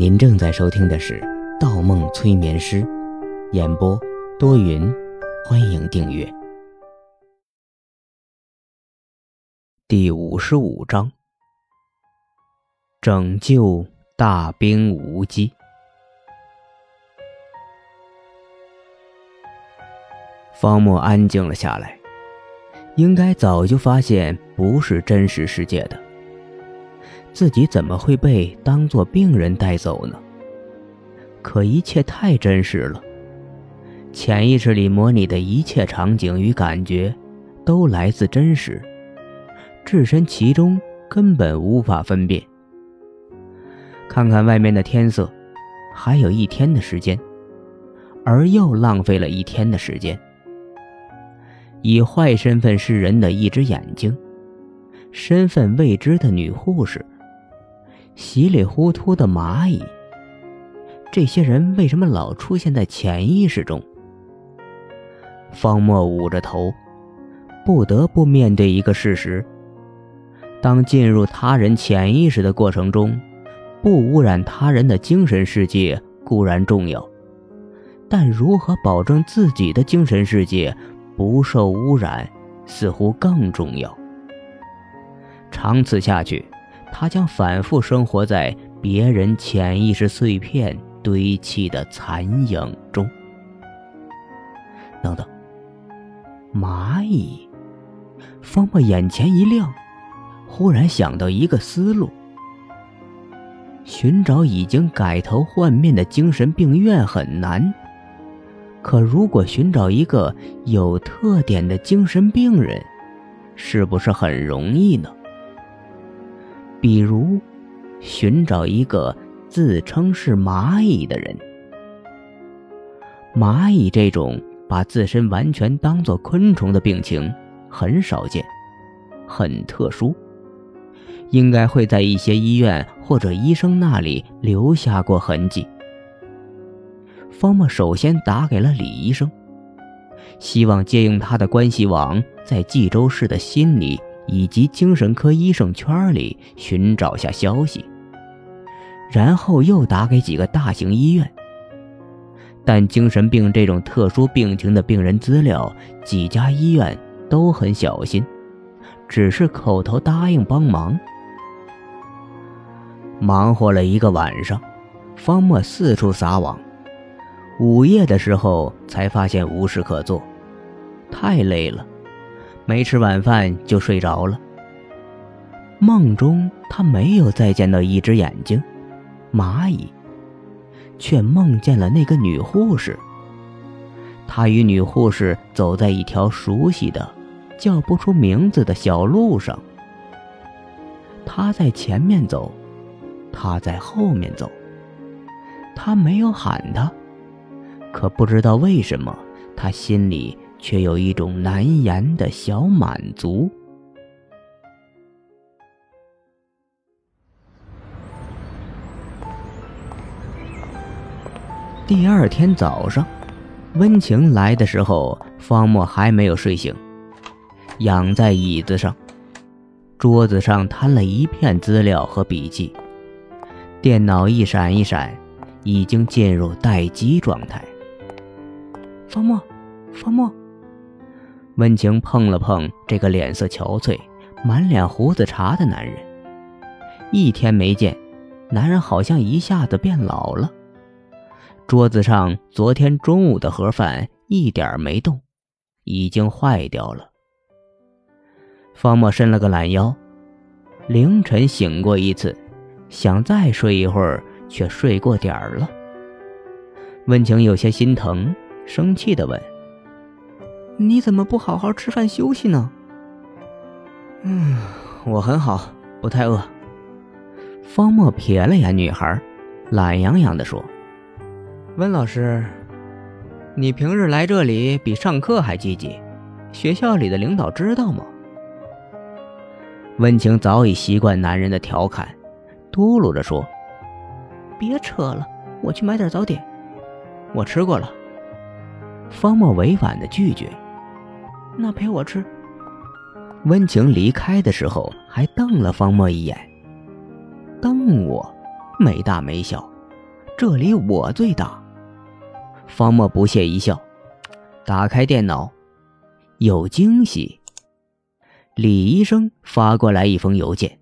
您正在收听的是《盗梦催眠师》，演播多云，欢迎订阅。第五十五章：拯救大兵无机。方墨安静了下来，应该早就发现不是真实世界的。自己怎么会被当作病人带走呢？可一切太真实了，潜意识里模拟的一切场景与感觉，都来自真实，置身其中根本无法分辨。看看外面的天色，还有一天的时间，而又浪费了一天的时间。以坏身份示人的一只眼睛，身份未知的女护士。稀里糊涂的蚂蚁，这些人为什么老出现在潜意识中？方墨捂着头，不得不面对一个事实：当进入他人潜意识的过程中，不污染他人的精神世界固然重要，但如何保证自己的精神世界不受污染，似乎更重要。长此下去。他将反复生活在别人潜意识碎片堆砌的残影中。等等，蚂蚁！方墨眼前一亮，忽然想到一个思路：寻找已经改头换面的精神病院很难，可如果寻找一个有特点的精神病人，是不是很容易呢？比如，寻找一个自称是蚂蚁的人。蚂蚁这种把自身完全当作昆虫的病情很少见，很特殊，应该会在一些医院或者医生那里留下过痕迹。方默首先打给了李医生，希望借用他的关系网，在冀州市的心里。以及精神科医生圈里寻找下消息，然后又打给几个大型医院。但精神病这种特殊病情的病人资料，几家医院都很小心，只是口头答应帮忙。忙活了一个晚上，方墨四处撒网，午夜的时候才发现无事可做，太累了。没吃晚饭就睡着了。梦中他没有再见到一只眼睛，蚂蚁，却梦见了那个女护士。他与女护士走在一条熟悉的、叫不出名字的小路上。他在前面走，他在后面走。他没有喊他，可不知道为什么，他心里。却有一种难言的小满足。第二天早上，温情来的时候，方墨还没有睡醒，仰在椅子上，桌子上摊了一片资料和笔记，电脑一闪一闪，已经进入待机状态。方墨，方墨。温情碰了碰这个脸色憔悴、满脸胡子茬的男人，一天没见，男人好像一下子变老了。桌子上昨天中午的盒饭一点没动，已经坏掉了。方墨伸了个懒腰，凌晨醒过一次，想再睡一会儿，却睡过点儿了。温情有些心疼，生气地问。你怎么不好好吃饭休息呢？嗯，我很好，不太饿。方墨瞥了眼女孩，懒洋洋地说：“温老师，你平日来这里比上课还积极，学校里的领导知道吗？”温情早已习惯男人的调侃，嘟噜着说：“别扯了，我去买点早点。我吃过了。”方墨委婉的拒绝。那陪我吃。温情离开的时候还瞪了方墨一眼，瞪我，没大没小，这里我最大。方墨不屑一笑，打开电脑，有惊喜。李医生发过来一封邮件，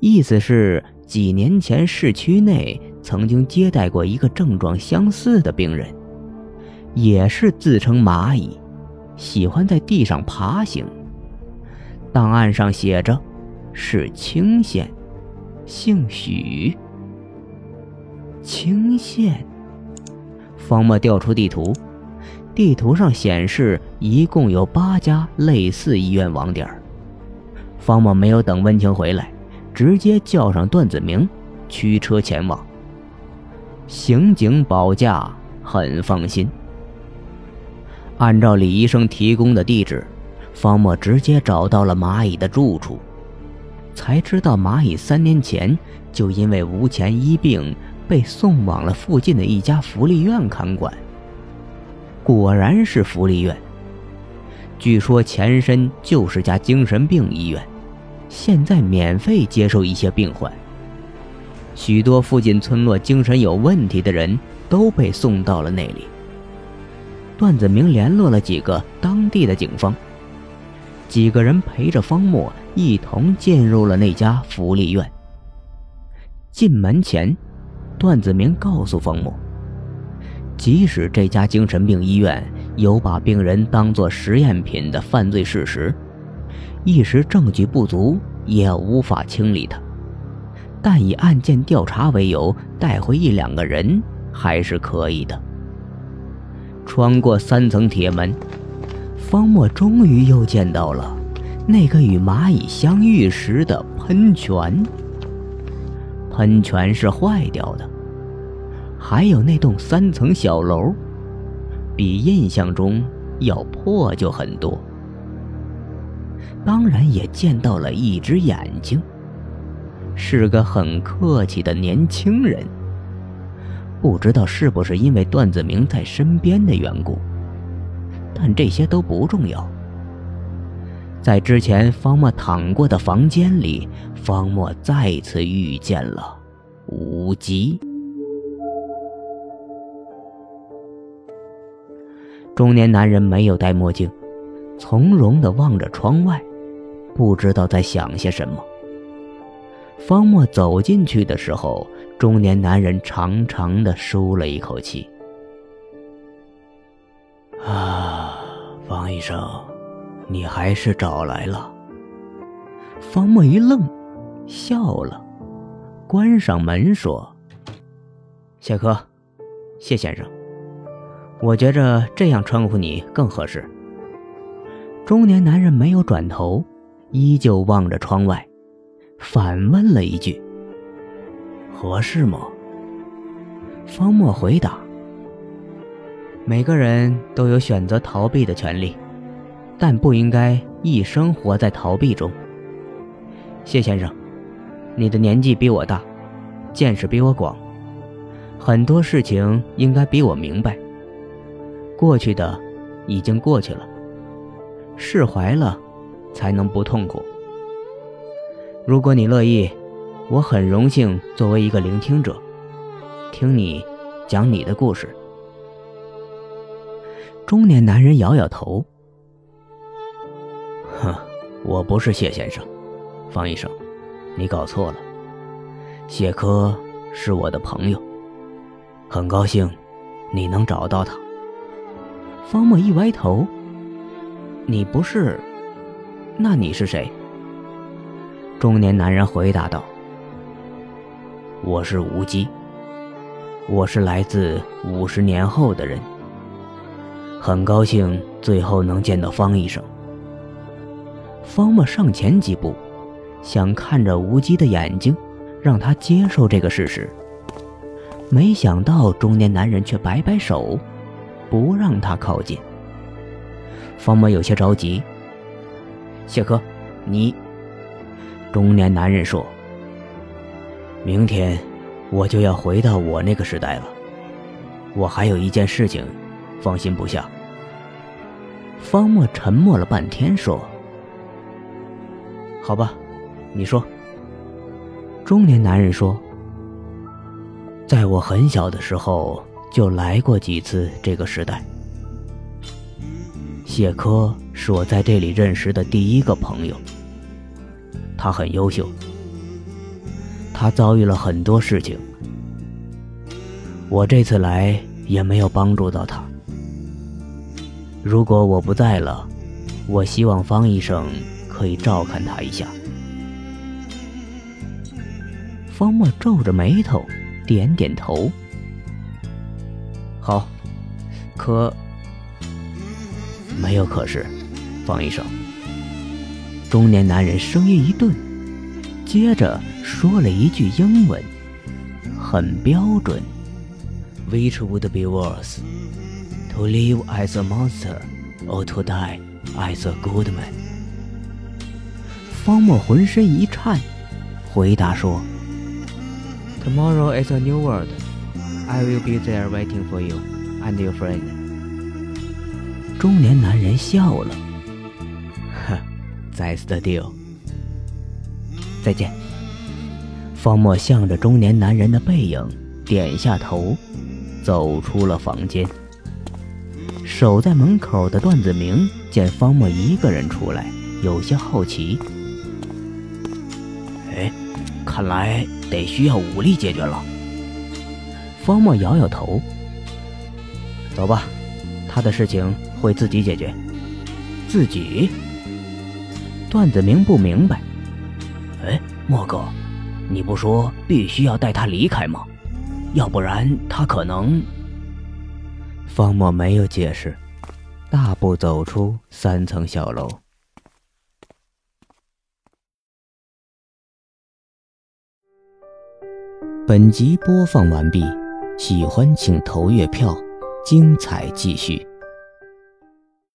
意思是几年前市区内曾经接待过一个症状相似的病人，也是自称蚂蚁，喜欢在地上爬行。档案上写着是青县，姓许。青县。方墨调出地图，地图上显示一共有八家类似医院网点。方墨没有等温情回来，直接叫上段子明，驱车前往。刑警保驾，很放心。按照李医生提供的地址，方墨直接找到了蚂蚁的住处，才知道蚂蚁三年前就因为无钱医病。被送往了附近的一家福利院看管。果然是福利院。据说前身就是家精神病医院，现在免费接受一些病患。许多附近村落精神有问题的人都被送到了那里。段子明联络了几个当地的警方，几个人陪着方墨一同进入了那家福利院。进门前。段子明告诉方木，即使这家精神病医院有把病人当作实验品的犯罪事实，一时证据不足也无法清理他。但以案件调查为由带回一两个人还是可以的。穿过三层铁门，方墨终于又见到了那个与蚂蚁相遇时的喷泉。喷泉是坏掉的。还有那栋三层小楼，比印象中要破旧很多。当然也见到了一只眼睛，是个很客气的年轻人。不知道是不是因为段子明在身边的缘故，但这些都不重要。在之前方墨躺过的房间里，方墨再次遇见了无极。中年男人没有戴墨镜，从容地望着窗外，不知道在想些什么。方墨走进去的时候，中年男人长长的舒了一口气：“啊，方医生，你还是找来了。”方墨一愣，笑了，关上门说：“谢科，谢先生。”我觉着这样称呼你更合适。中年男人没有转头，依旧望着窗外，反问了一句：“合适吗？”方墨回答：“每个人都有选择逃避的权利，但不应该一生活在逃避中。”谢先生，你的年纪比我大，见识比我广，很多事情应该比我明白。过去的，已经过去了。释怀了，才能不痛苦。如果你乐意，我很荣幸作为一个聆听者，听你讲你的故事。中年男人摇摇头：“哼，我不是谢先生，方医生，你搞错了。谢科是我的朋友，很高兴你能找到他。”方墨一歪头：“你不是？那你是谁？”中年男人回答道：“我是无极，我是来自五十年后的人。很高兴最后能见到方医生。”方墨上前几步，想看着无极的眼睛，让他接受这个事实。没想到中年男人却摆摆手。不让他靠近。方墨有些着急。谢科，你。中年男人说：“明天我就要回到我那个时代了，我还有一件事情，放心不下。”方墨沉默了半天，说：“好吧，你说。”中年男人说：“在我很小的时候就来过几次这个时代。谢科是我在这里认识的第一个朋友。他很优秀，他遭遇了很多事情，我这次来也没有帮助到他。如果我不在了，我希望方医生可以照看他一下。方墨皱着眉头，点点头。好，可没有可是，方医生。中年男人声音一顿，接着说了一句英文，很标准：“Which would be worse, to live as a monster, or to die as a good man？” 方墨浑身一颤，回答说。Tomorrow is a new world. I will be there waiting for you and your friend. 中年男人笑了，呵，That's the deal. 再见。方墨向着中年男人的背影点下头，走出了房间。守在门口的段子明见方墨一个人出来，有些好奇。哎，看来。得需要武力解决了。方墨摇摇头。走吧，他的事情会自己解决。自己？段子明不明白。哎，莫哥，你不说必须要带他离开吗？要不然他可能……方墨没有解释，大步走出三层小楼。本集播放完毕，喜欢请投月票，精彩继续。